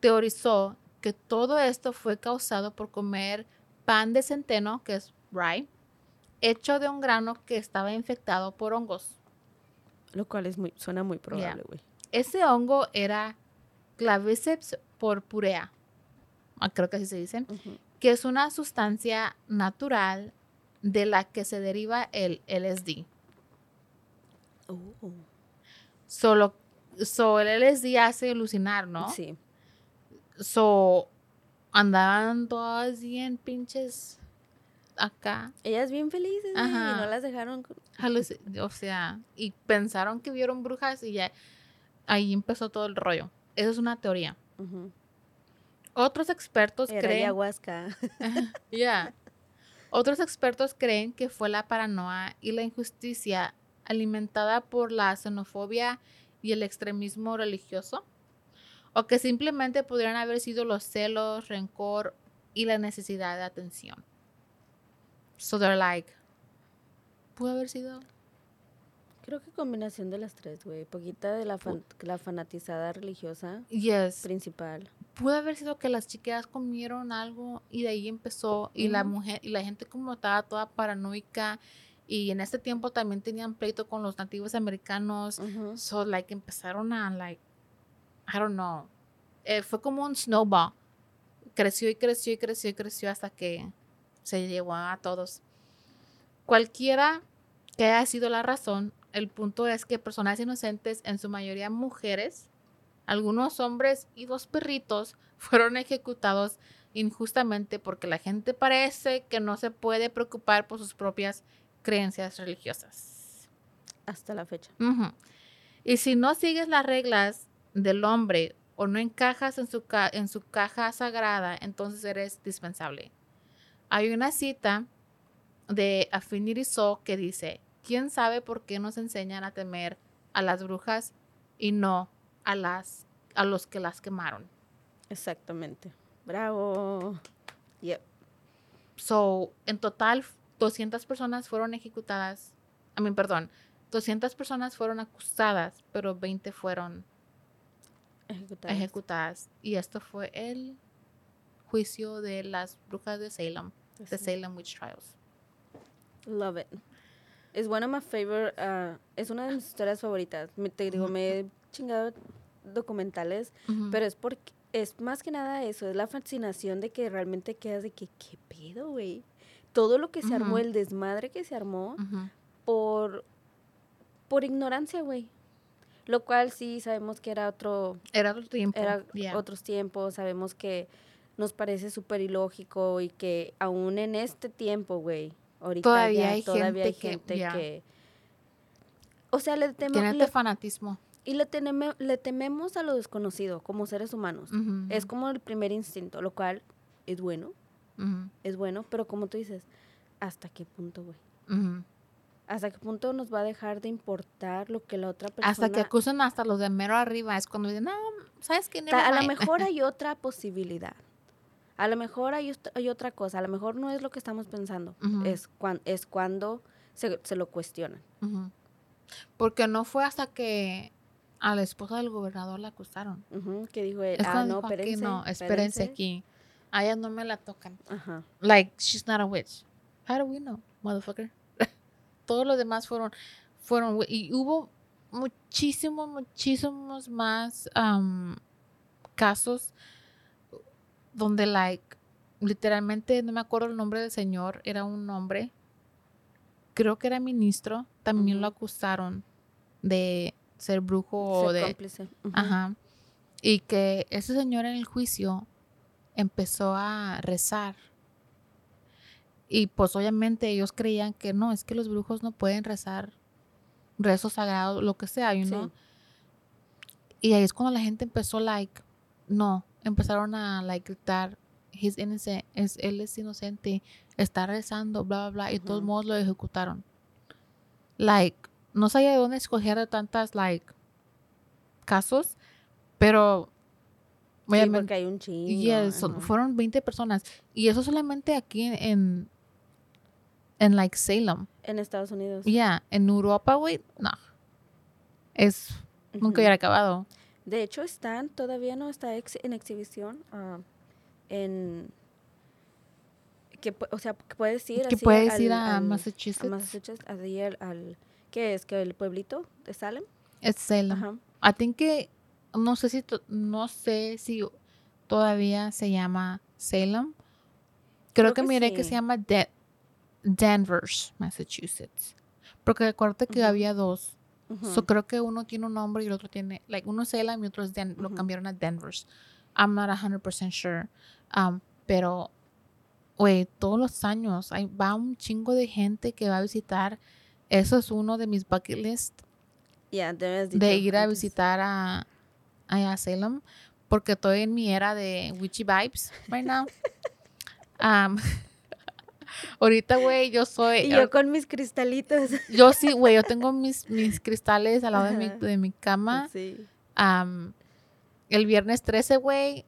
teorizó que todo esto fue causado por comer pan de centeno, que es rye, hecho de un grano que estaba infectado por hongos. Lo cual es muy, suena muy probable, güey. Ese hongo era Claviceps purpurea, ah, creo que así se dice. Que es una sustancia natural de la que se deriva el LSD. Oh, Solo, so el LSD hace alucinar, ¿no? Sí. So andaban todas bien pinches acá. Ellas bien felices, güey, y Ajá. no las dejaron. O sea, y pensaron que vieron brujas y ya ahí empezó todo el rollo. Esa es una teoría. Ujú. Otros expertos Era creen ayahuasca. (laughs) (laughs) Ya. Otros expertos creen que fue la paranoia y la injusticia alimentada por la xenofobia y el extremismo religioso, o que simplemente pudieran haber sido los celos, rencor y la necesidad de atención. So they're like, pudo haber sido. Creo que combinación de las tres, güey. Poquita de la, fan- la fanatizada religiosa Yes. principal. Pudo haber sido que las chicas comieron algo y de ahí empezó y la mujer y la gente como estaba toda paranoica y en ese tiempo también tenían pleito con los nativos americanos so like empezaron a like I don't know. Eh, fue como un snowball. Creció y creció y creció y creció hasta que se llevó a todos. Cualquiera que haya sido la razón, el punto es que personas inocentes, en su mayoría mujeres, algunos hombres y dos perritos, (laughs) fueron ejecutados injustamente porque la gente parece que no se puede preocupar por sus propias creencias religiosas. Hasta la fecha. Y si no sigues las reglas del hombre o no encajas en su, ca- en su caja sagrada, entonces eres dispensable. Hay una cita de Affinity Soul que dice, ¿quién sabe por qué nos enseñan a temer a las brujas y no a, las, a los que las quemaron? Exactamente. Bravo. Yep. So, en total, 200 personas fueron ejecutadas. A mí, perdón, 200 personas fueron acusadas, pero 20 fueron Ejecutadas. ejecutadas. Y esto fue el juicio de las brujas de Salem, de Sí. Salem Witch Trials. Love it. Es one of my favorite, uh, es una de mis historias favoritas. Me, te digo, me he chingado documentales, pero es porque, es más que nada eso, es la fascinación de que realmente quedas de que, ¿qué pedo, güey? Todo lo que se armó, el desmadre que se armó por, por ignorancia, güey. Lo cual sí sabemos que era otro, Era otro tiempo. era yeah. otros tiempos, sabemos que nos parece súper ilógico y que aún en este tiempo, güey, ahorita Todavía ya hay todavía hay gente que-. O sea, le, temo- Tiene este fanatismo. Y le, teneme- le tememos a lo desconocido como seres humanos. Es como el primer instinto, lo cual es bueno, es bueno, pero como tú dices, ¿hasta qué punto, güey? ¿Hasta qué punto nos va a dejar de importar lo que la otra persona... Hasta que acusan hasta los de mero arriba. Es cuando dicen, no, ¿sabes qué? Never a lo mind". mejor hay (laughs) otra posibilidad. A lo mejor hay, hay otra cosa. A lo mejor no es lo que estamos pensando. Es, cuan- es cuando se, se lo cuestionan. Porque no fue hasta que a la esposa del gobernador la acusaron. Ujú, que dijo él, ah, no, dijo, aquí espérense. no, espérense aquí. A ella no me la tocan. Like, she's not a witch. How do we know, motherfucker? (laughs) Todos los demás fueron, fueron, y hubo muchísimos, muchísimos más um, casos donde, like, literalmente, no me acuerdo el nombre del señor, era un hombre, creo que era ministro, también lo acusaron de ser brujo o de... cómplice. Ajá. Y que ese señor en el juicio empezó a rezar. Y pues obviamente ellos creían que no, es que los brujos no pueden rezar rezos sagrados, lo que sea, you Sí. know? Y ahí es cuando la gente empezó, like, no, empezaron a, like, gritar, he's innocent, es, él es inocente, está rezando, bla, bla, bla, y de todos Ujú. modos lo ejecutaron. Like, no sabía de dónde escoger tantas, like, casos, pero Sí, porque hay un chingo. Yes, son- fueron 20 personas. Y eso solamente aquí en, en, en, like Salem. En Estados Unidos. Ya, en Europa, güey, no. Es, nunca Ujú. hubiera acabado. De hecho, están, todavía no está ex- en exhibición ah, en... Que, o sea, que puedes ir Que así puedes al- ir a al- Massachusetts. a Massachusetts, así al, al- ¿Qué es? ¿Que el pueblito de Salem? Es Salem. Ajá. I think que, no sé si, no sé si todavía se llama Salem. Creo, Creo que, que miré que sí. se llama De- Danvers, Massachusetts. Porque acuérdate que Ujú. había dos. Ujú. So creo que uno tiene un nombre y el otro tiene, like, uno es Salem y otro es Den- lo Ujú. cambiaron a Denver's. I'm not 100% sure. Um, pero, güey, todos los años hay, va un chingo de gente que va a visitar. Eso es uno de mis bucket list Ya, te habías de ir a visitar a, a Salem. Porque estoy en mi era de witchy vibes right now. (laughs) Um, (laughs) ahorita, güey, yo soy... Y yo con mis cristalitos. (laughs) Yo sí, güey, yo tengo mis, mis cristales al lado de mi, de mi cama. Sí. Am, el viernes 13, güey,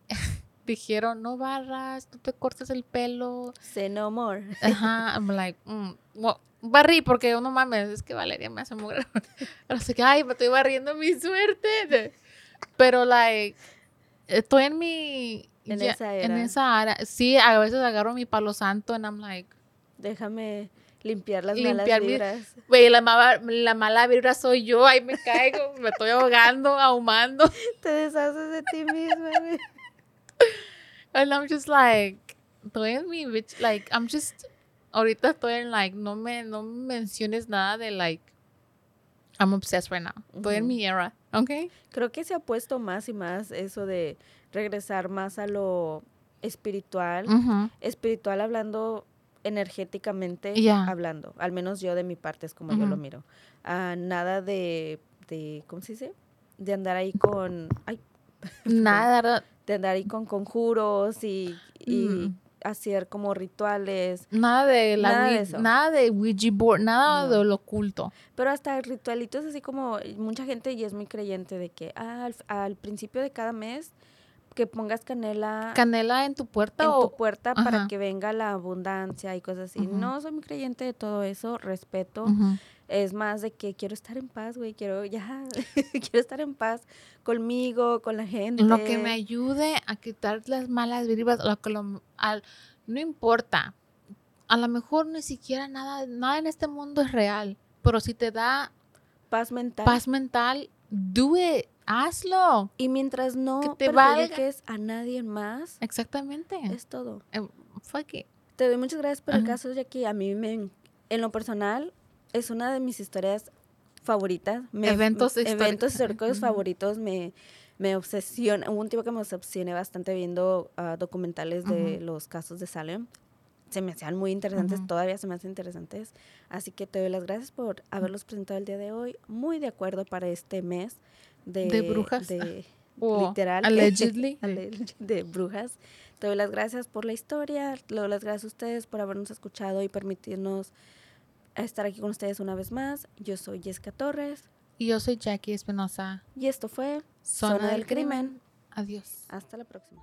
dijeron, no barras, tú te cortas el pelo. Say no more. (laughs) Ajá, I'm like, mm, well, barrí porque no mames, es que Valeria me hace mugre. (laughs) Pero sé que, ay, me estoy barriendo mi suerte. Pero, like, estoy en mi... En ya- esa En era. esa área. Sí, a veces agarro mi palo santo and I'm like, Déjame, Limpiar las Limpiar malas vibras. Güey, la, mala- la mala vibra soy yo, ahí me caigo, me estoy ahogando, ahumando. (laughs) Te deshaces de ti misma, güey. And I'm just like, estoy en mi bitch, like, I'm just, ahorita estoy en like, no me, no me menciones nada de like, I'm obsessed right now. Estoy en Ujú. mi era, ¿ok? Creo que se ha puesto más y más eso de regresar más a lo espiritual. Ujú. Espiritual hablando energéticamente, Ya. hablando. Al menos yo de mi parte es como yo lo miro. Ah, nada de, de, ¿cómo se dice? De andar ahí con, ay, (laughs) Nada, de andar ahí con conjuros y, y Mm. hacer como rituales. nada de la, Nada de nada de Ouija board, nada No. de lo oculto. Pero hasta ritualitos así como mucha gente y es muy creyente de que ah, al, al principio de cada mes que pongas canela Canela en tu puerta en o tu puerta para que venga la abundancia y cosas así. No soy muy creyente de todo eso, respeto. Ujú. Es más de que quiero estar en paz, güey, quiero ya, (laughs) quiero estar en paz conmigo, con la gente. lo que me ayude a quitar las malas vibras, lo que lo- al- no importa. A lo mejor ni siquiera nada, nada en este mundo es real, pero si te da paz mental. paz mental, do it, hazlo. Y mientras no que te valga. perjudiques a nadie más, Exactamente. es todo. Em, fuck it. Te doy muchas gracias por el Ajá. caso, Jackie. A mí, me, en lo personal, es una de mis historias favoritas. Me- Eventos históricos. eventos históricos favoritos me, me obsesiona. Hubo un tiempo que me obsesioné bastante viendo ah, documentales de Ujú. los casos de Salem. Se me hacían muy interesantes, Ujú. todavía se me hacen interesantes. Así que te doy las gracias por haberlos presentado el día de hoy. Muy de acuerdo para este mes de, De brujas. de- (laughs) O literal. allegedly. (laughs) alleg- de brujas. Te doy las gracias por la historia, le doy las gracias a ustedes por habernos escuchado y permitirnos estar aquí con ustedes una vez más. Yo soy Jessica Torres Y yo soy Jackie Espinosa. y esto fue Zona, del Crimen. Adiós. Hasta la próxima.